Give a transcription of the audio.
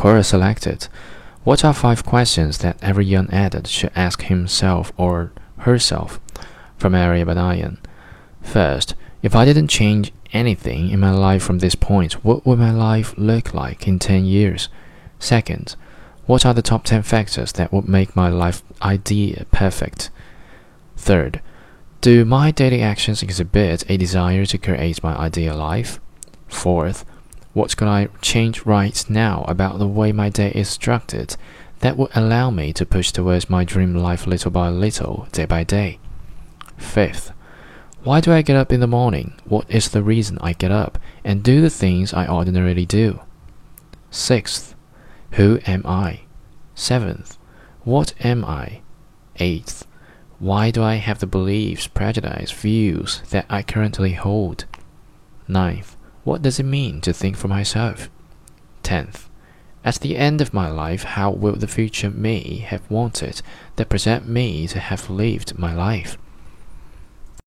Quora selected. What are five questions that every young adult should ask himself or herself? From Arya Banayan. First, if I didn't change anything in my life from this point, what would my life look like in 10 years? Second, what are the top 10 factors that would make my life idea perfect? Third, do my daily actions exhibit a desire to create my ideal life? Fourth, what can I change right now about the way my day is structured that would allow me to push towards my dream life little by little, day by day? Fifth, why do I get up in the morning? What is the reason I get up and do the things I ordinarily do? Sixth, who am I? Seventh, what am I? Eighth, why do I have the beliefs, prejudices, views that I currently hold? Ninth, what does it mean to think for myself? Tenth, at the end of my life, how will the future me have wanted that present me to have lived my life?